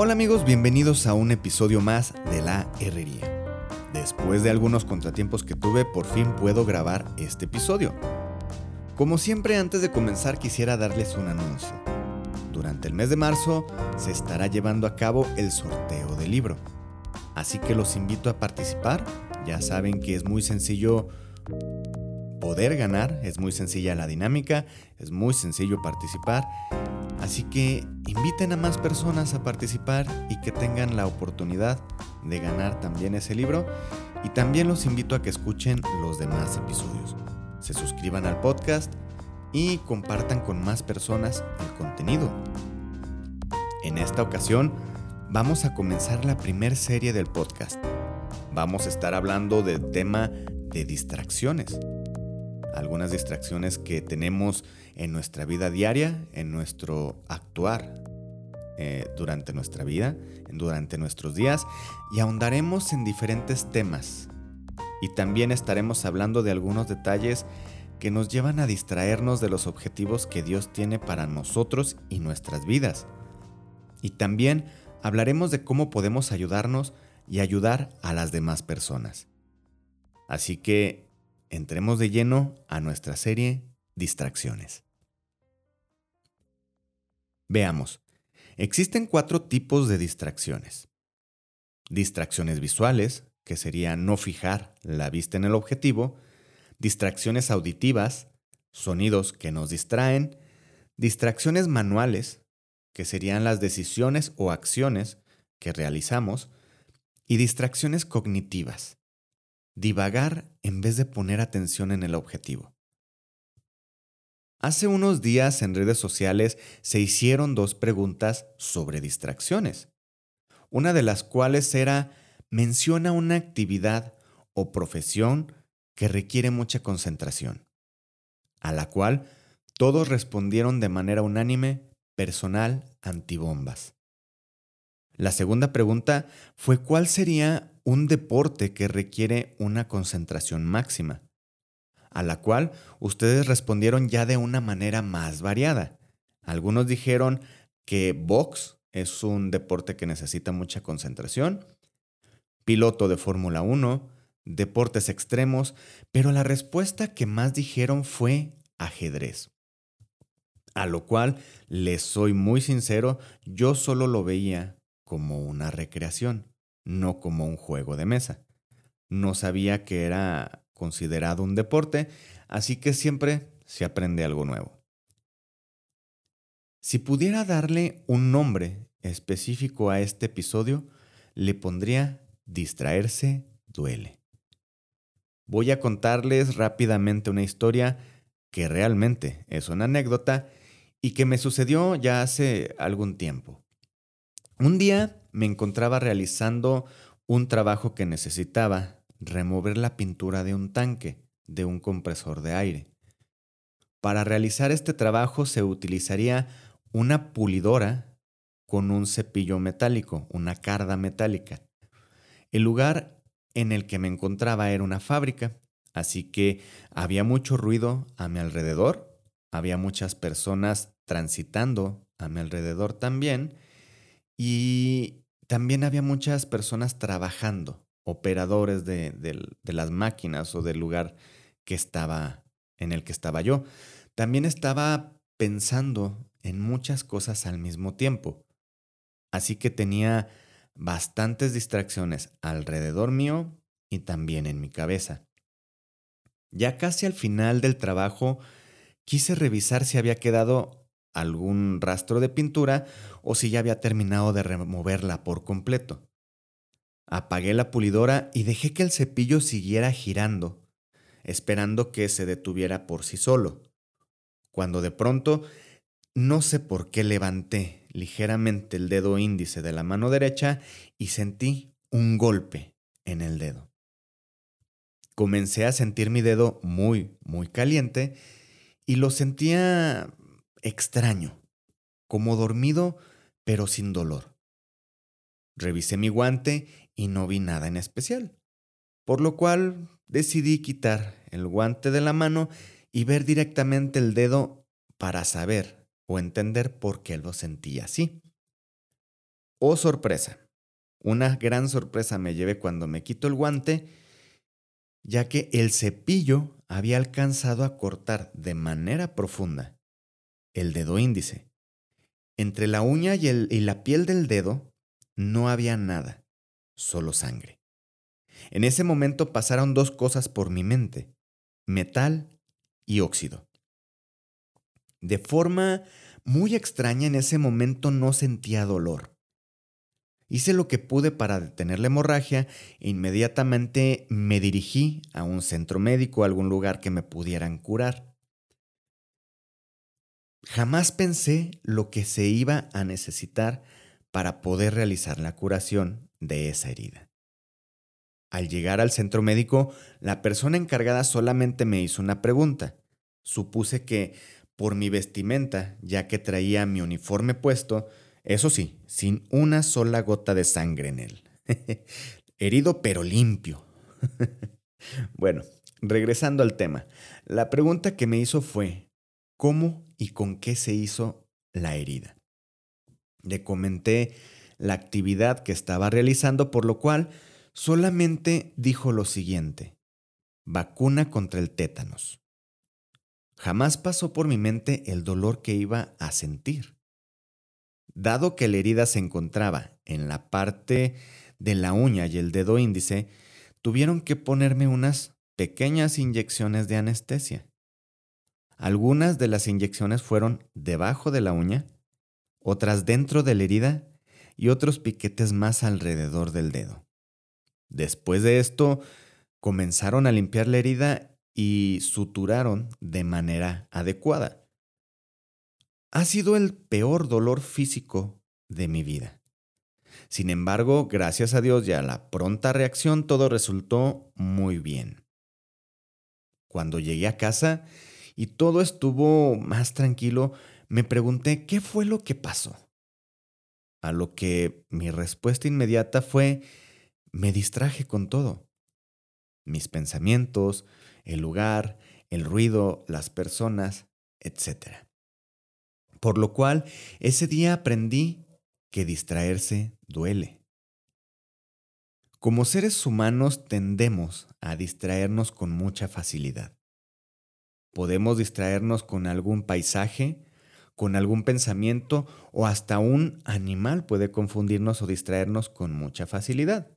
Hola amigos, bienvenidos a un episodio más de La Herrería. Después de algunos contratiempos que tuve, por fin puedo grabar este episodio. Como siempre, antes de comenzar quisiera darles un anuncio. Durante el mes de marzo se estará llevando a cabo el sorteo del libro. Así que los invito a participar. Ya saben que es muy sencillo poder ganar, es muy sencilla la dinámica, es muy sencillo participar. Así que inviten a más personas a participar y que tengan la oportunidad de ganar también ese libro. Y también los invito a que escuchen los demás episodios. Se suscriban al podcast y compartan con más personas el contenido. En esta ocasión vamos a comenzar la primera serie del podcast. Vamos a estar hablando del tema de distracciones. Algunas distracciones que tenemos en nuestra vida diaria, en nuestro actuar eh, durante nuestra vida, durante nuestros días, y ahondaremos en diferentes temas. Y también estaremos hablando de algunos detalles que nos llevan a distraernos de los objetivos que Dios tiene para nosotros y nuestras vidas. Y también hablaremos de cómo podemos ayudarnos y ayudar a las demás personas. Así que entremos de lleno a nuestra serie Distracciones. Veamos, existen cuatro tipos de distracciones. Distracciones visuales, que sería no fijar la vista en el objetivo, distracciones auditivas, sonidos que nos distraen, distracciones manuales, que serían las decisiones o acciones que realizamos, y distracciones cognitivas, divagar en vez de poner atención en el objetivo. Hace unos días en redes sociales se hicieron dos preguntas sobre distracciones, una de las cuales era menciona una actividad o profesión que requiere mucha concentración, a la cual todos respondieron de manera unánime personal antibombas. La segunda pregunta fue cuál sería un deporte que requiere una concentración máxima, a la cual ustedes respondieron ya de una manera más variada. Algunos dijeron que box es un deporte que necesita mucha concentración, piloto de Fórmula 1, deportes extremos, pero la respuesta que más dijeron fue ajedrez. A lo cual, les soy muy sincero, yo solo lo veía como una recreación, no como un juego de mesa. No sabía que era considerado un deporte, así que siempre se aprende algo nuevo. Si pudiera darle un nombre específico a este episodio, le pondría distraerse duele voy a contarles rápidamente una historia que realmente es una anécdota y que me sucedió ya hace algún tiempo. Un día me encontraba realizando un trabajo que necesitaba remover la pintura de un tanque, de un compresor de aire. Para realizar este trabajo se utilizaría una pulidora con un cepillo metálico, una carda metálica. El lugar en el que me encontraba era una fábrica, así que había mucho ruido a mi alrededor, había muchas personas transitando a mi alrededor también, y también había muchas personas trabajando, operadores de, de las máquinas o del lugar que estaba en el que estaba yo. También estaba pensando en muchas cosas al mismo tiempo. Así que tenía bastantes distracciones alrededor mío y también en mi cabeza. Ya casi al final del trabajo quise revisar si había quedado algún rastro de pintura o si ya había terminado de removerla por completo. Apagué la pulidora y dejé que el cepillo siguiera girando, esperando que se detuviera por sí solo, cuando de pronto no sé por qué levanté ligeramente el dedo índice de la mano derecha y sentí un golpe en el dedo. Comencé a sentir mi dedo muy, muy caliente y lo sentía extraño, como dormido, pero sin dolor. Revisé mi guante y no vi nada en especial, por lo cual decidí quitar el guante de la mano y ver directamente el dedo para saber o entender por qué lo sentía así. oh sorpresa, una gran sorpresa me llevé cuando me quito el guante, ya que el cepillo había alcanzado a cortar de manera profunda el dedo índice. Entre la uña y, y la piel del dedo no había nada, solo sangre. En ese momento pasaron dos cosas por mi mente, metal y óxido. De forma muy extraña en ese momento no sentía dolor. Hice lo que pude para detener la hemorragia e inmediatamente me dirigí a un centro médico, a algún lugar que me pudieran curar. Jamás pensé lo que se iba a necesitar para poder realizar la curación de esa herida. Al llegar al centro médico, la persona encargada solamente me hizo una pregunta. Supuse que, por mi vestimenta, ya que traía mi uniforme puesto, eso sí, sin una sola gota de sangre en él. Herido pero limpio. bueno, regresando al tema, la pregunta que me hizo fue, ¿cómo y con qué se hizo la herida? Le comenté la actividad que estaba realizando, por lo cual solamente dijo lo siguiente, vacuna contra el tétanos. Jamás pasó por mi mente el dolor que iba a sentir. Dado que la herida se encontraba en la parte de la uña y el dedo índice, tuvieron que ponerme unas pequeñas inyecciones de anestesia. Algunas de las inyecciones fueron debajo de la uña, otras dentro de la herida y otros piquetes más alrededor del dedo. Después de esto, comenzaron a limpiar la herida y suturaron de manera adecuada ha sido el peor dolor físico de mi vida. Sin embargo, gracias a Dios y a la pronta reacción, todo resultó muy bien. Cuando llegué a casa y todo estuvo más tranquilo, me pregunté qué fue lo que pasó. A lo que mi respuesta inmediata fue, me distraje con todo. Mis pensamientos, el lugar, el ruido, las personas, etc. Por lo cual, ese día aprendí que distraerse duele. Como seres humanos tendemos a distraernos con mucha facilidad. Podemos distraernos con algún paisaje, con algún pensamiento o hasta un animal puede confundirnos o distraernos con mucha facilidad.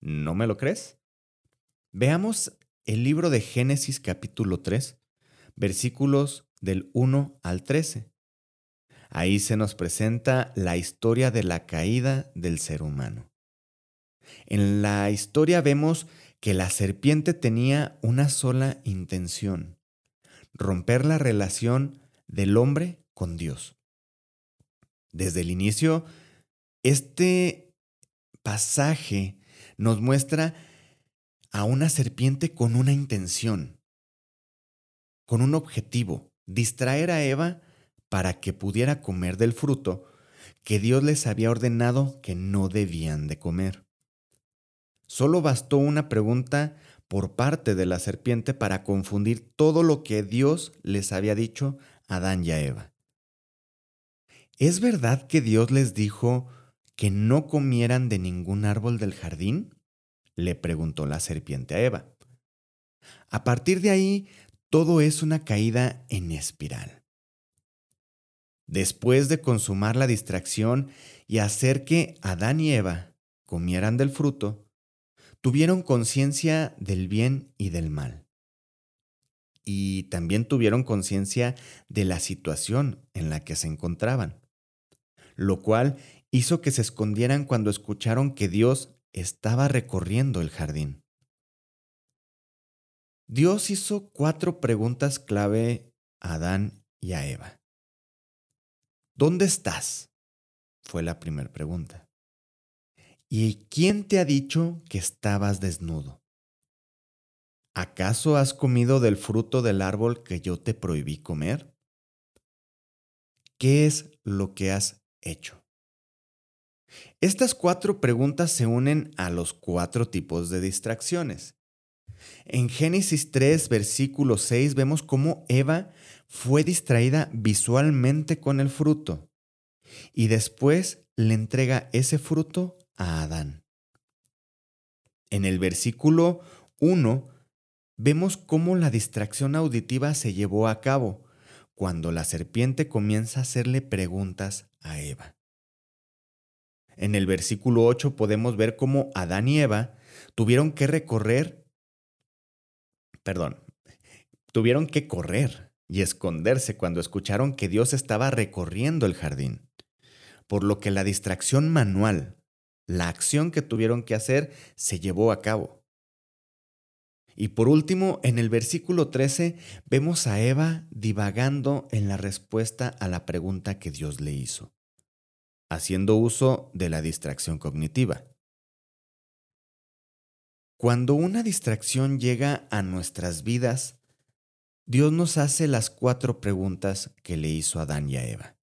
¿No me lo crees? Veamos el libro de Génesis capítulo 3, versículos del 1 al 13. Ahí se nos presenta la historia de la caída del ser humano. En la historia vemos que la serpiente tenía una sola intención, romper la relación del hombre con Dios. Desde el inicio, este pasaje nos muestra a una serpiente con una intención, con un objetivo, distraer a Eva para que pudiera comer del fruto que Dios les había ordenado que no debían de comer. Solo bastó una pregunta por parte de la serpiente para confundir todo lo que Dios les había dicho a Adán y a Eva. ¿Es verdad que Dios les dijo que no comieran de ningún árbol del jardín? le preguntó la serpiente a Eva. A partir de ahí, todo es una caída en espiral. Después de consumar la distracción y hacer que Adán y Eva comieran del fruto, tuvieron conciencia del bien y del mal. Y también tuvieron conciencia de la situación en la que se encontraban, lo cual hizo que se escondieran cuando escucharon que Dios estaba recorriendo el jardín. Dios hizo cuatro preguntas clave a Adán y a Eva. ¿Dónde estás? Fue la primera pregunta. ¿Y quién te ha dicho que estabas desnudo? ¿Acaso has comido del fruto del árbol que yo te prohibí comer? ¿Qué es lo que has hecho? Estas cuatro preguntas se unen a los cuatro tipos de distracciones. En Génesis 3, versículo 6 vemos cómo Eva fue distraída visualmente con el fruto y después le entrega ese fruto a Adán. En el versículo 1 vemos cómo la distracción auditiva se llevó a cabo cuando la serpiente comienza a hacerle preguntas a Eva. En el versículo 8 podemos ver cómo Adán y Eva tuvieron que recorrer, perdón, tuvieron que correr y esconderse cuando escucharon que Dios estaba recorriendo el jardín, por lo que la distracción manual, la acción que tuvieron que hacer, se llevó a cabo. Y por último, en el versículo 13 vemos a Eva divagando en la respuesta a la pregunta que Dios le hizo, haciendo uso de la distracción cognitiva. Cuando una distracción llega a nuestras vidas, Dios nos hace las cuatro preguntas que le hizo a Adán y a Eva.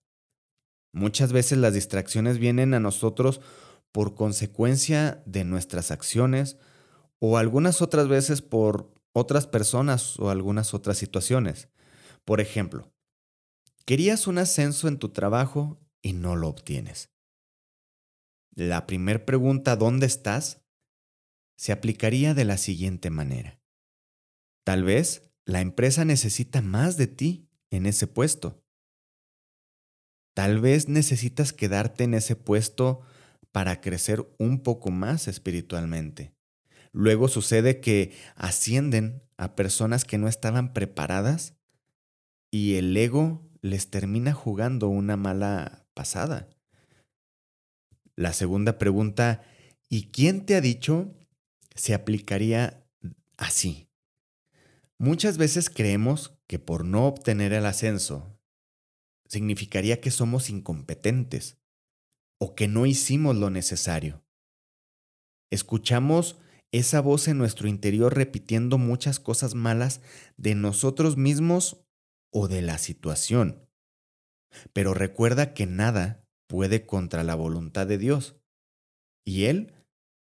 Muchas veces las distracciones vienen a nosotros por consecuencia de nuestras acciones o algunas otras veces por otras personas o algunas otras situaciones. Por ejemplo, querías un ascenso en tu trabajo y no lo obtienes. La primera pregunta, ¿dónde estás? se aplicaría de la siguiente manera. Tal vez la empresa necesita más de ti en ese puesto. Tal vez necesitas quedarte en ese puesto para crecer un poco más espiritualmente. Luego sucede que ascienden a personas que no estaban preparadas y el ego les termina jugando una mala pasada. La segunda pregunta, ¿y quién te ha dicho? se aplicaría así. Muchas veces creemos que por no obtener el ascenso significaría que somos incompetentes o que no hicimos lo necesario. Escuchamos esa voz en nuestro interior repitiendo muchas cosas malas de nosotros mismos o de la situación. Pero recuerda que nada puede contra la voluntad de Dios. Y Él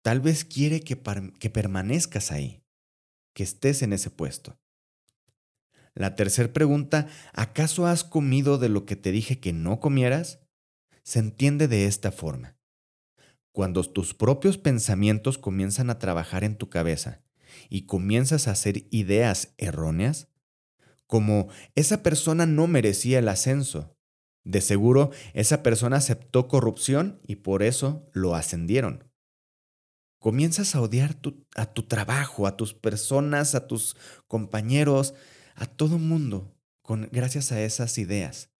tal vez quiere que, que permanezcas ahí, que estés en ese puesto. La tercera pregunta, ¿acaso has comido de lo que te dije que no comieras? Se entiende de esta forma. Cuando tus propios pensamientos comienzan a trabajar en tu cabeza y comienzas a hacer ideas erróneas, como esa persona no merecía el ascenso, de seguro esa persona aceptó corrupción y por eso lo ascendieron. Comienzas a odiar a tu trabajo, a tus personas, a tus compañeros, a todo mundo, con, gracias a esas ideas.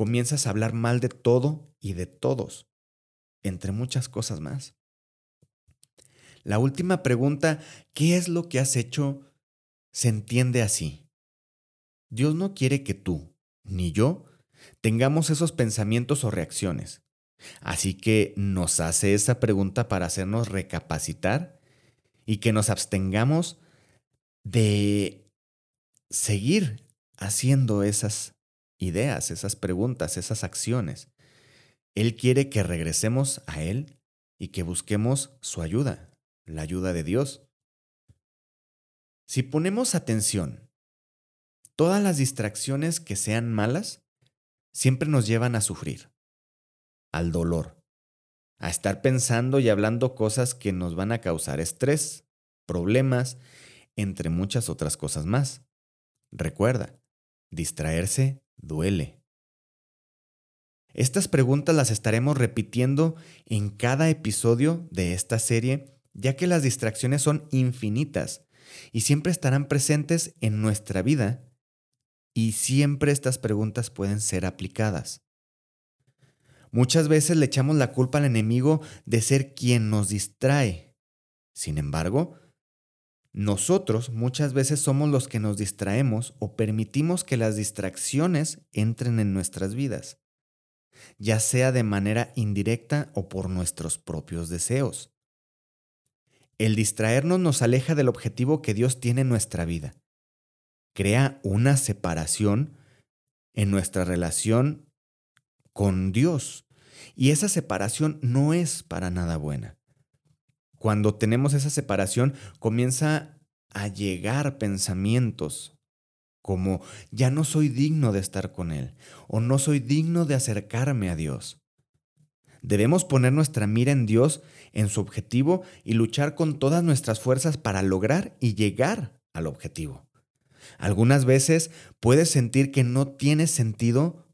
Comienzas a hablar mal de todo y de todos entre muchas cosas más. La última pregunta, ¿qué es lo que has hecho? Se entiende así. Dios no quiere que tú, ni yo, tengamos esos pensamientos o reacciones. Así que nos hace esa pregunta para hacernos recapacitar y que nos abstengamos de seguir haciendo esas ideas, esas preguntas, esas acciones. Él quiere que regresemos a Él y que busquemos su ayuda, la ayuda de Dios. Si ponemos atención, todas las distracciones que sean malas siempre nos llevan a sufrir, al dolor, a estar pensando y hablando cosas que nos van a causar estrés, problemas, entre muchas otras cosas más. Recuerda, distraerse duele. Estas preguntas las estaremos repitiendo en cada episodio de esta serie, ya que las distracciones son infinitas y siempre estarán presentes en nuestra vida y siempre estas preguntas pueden ser aplicadas. Muchas veces le echamos la culpa al enemigo de ser quien nos distrae. Sin embargo, nosotros muchas veces somos los que nos distraemos o permitimos que las distracciones entren en nuestras vidas ya sea de manera indirecta o por nuestros propios deseos. El distraernos nos aleja del objetivo que Dios tiene en nuestra vida. Crea una separación en nuestra relación con Dios. Y esa separación no es para nada buena. Cuando tenemos esa separación, comienza a llegar pensamientos como ya no soy digno de estar con Él o no soy digno de acercarme a Dios. Debemos poner nuestra mira en Dios, en su objetivo y luchar con todas nuestras fuerzas para lograr y llegar al objetivo. Algunas veces puedes sentir que no tiene sentido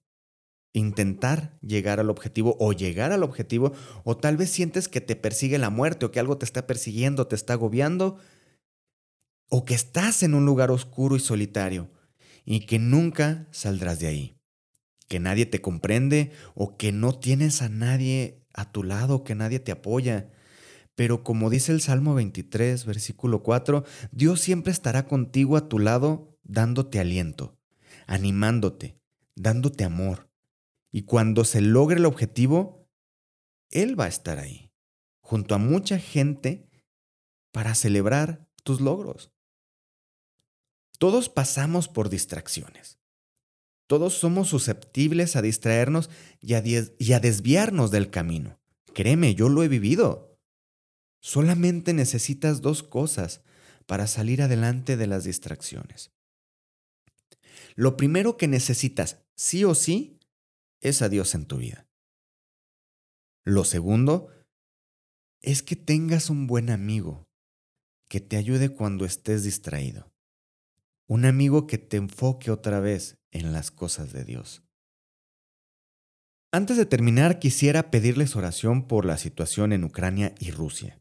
intentar llegar al objetivo o llegar al objetivo, o tal vez sientes que te persigue la muerte o que algo te está persiguiendo, te está agobiando, o que estás en un lugar oscuro y solitario y que nunca saldrás de ahí, que nadie te comprende o que no tienes a nadie a tu lado, que nadie te apoya. Pero como dice el Salmo 23, versículo 4, Dios siempre estará contigo a tu lado dándote aliento, animándote, dándote amor y cuando se logre el objetivo, Él va a estar ahí, junto a mucha gente, para celebrar tus logros. Todos pasamos por distracciones. Todos somos susceptibles a distraernos y a, desviarnos del camino. Créeme, yo lo he vivido. Solamente necesitas dos cosas para salir adelante de las distracciones. Lo primero que necesitas, sí o sí, es a Dios en tu vida. Lo segundo es que tengas un buen amigo que te ayude cuando estés distraído. Un amigo que te enfoque otra vez en las cosas de Dios. Antes de terminar, quisiera pedirles oración por la situación en Ucrania y Rusia.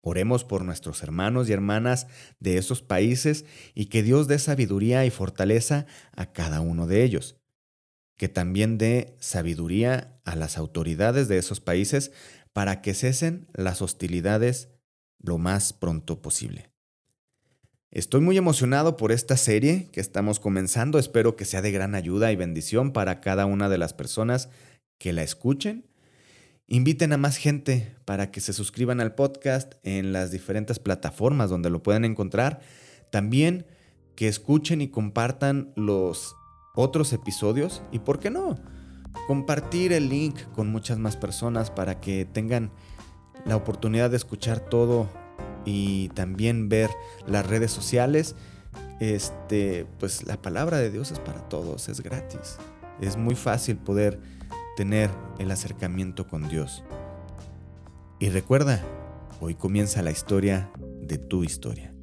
Oremos por nuestros hermanos y hermanas de esos países y que Dios dé sabiduría y fortaleza a cada uno de ellos que también dé sabiduría a las autoridades de esos países para que cesen las hostilidades lo más pronto posible. Estoy muy emocionado por esta serie que estamos comenzando, espero que sea de gran ayuda y bendición para cada una de las personas que la escuchen. Inviten a más gente para que se suscriban al podcast en las diferentes plataformas donde lo pueden encontrar. También que escuchen y compartan los otros episodios y, ¿por qué no? Compartir el link con muchas más personas para que tengan la oportunidad de escuchar todo y también ver las redes sociales. Este, pues la palabra de Dios es para todos, es gratis. Es muy fácil poder tener el acercamiento con Dios. Y recuerda, hoy comienza la historia de tu historia,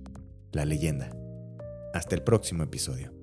la leyenda. Hasta el próximo episodio.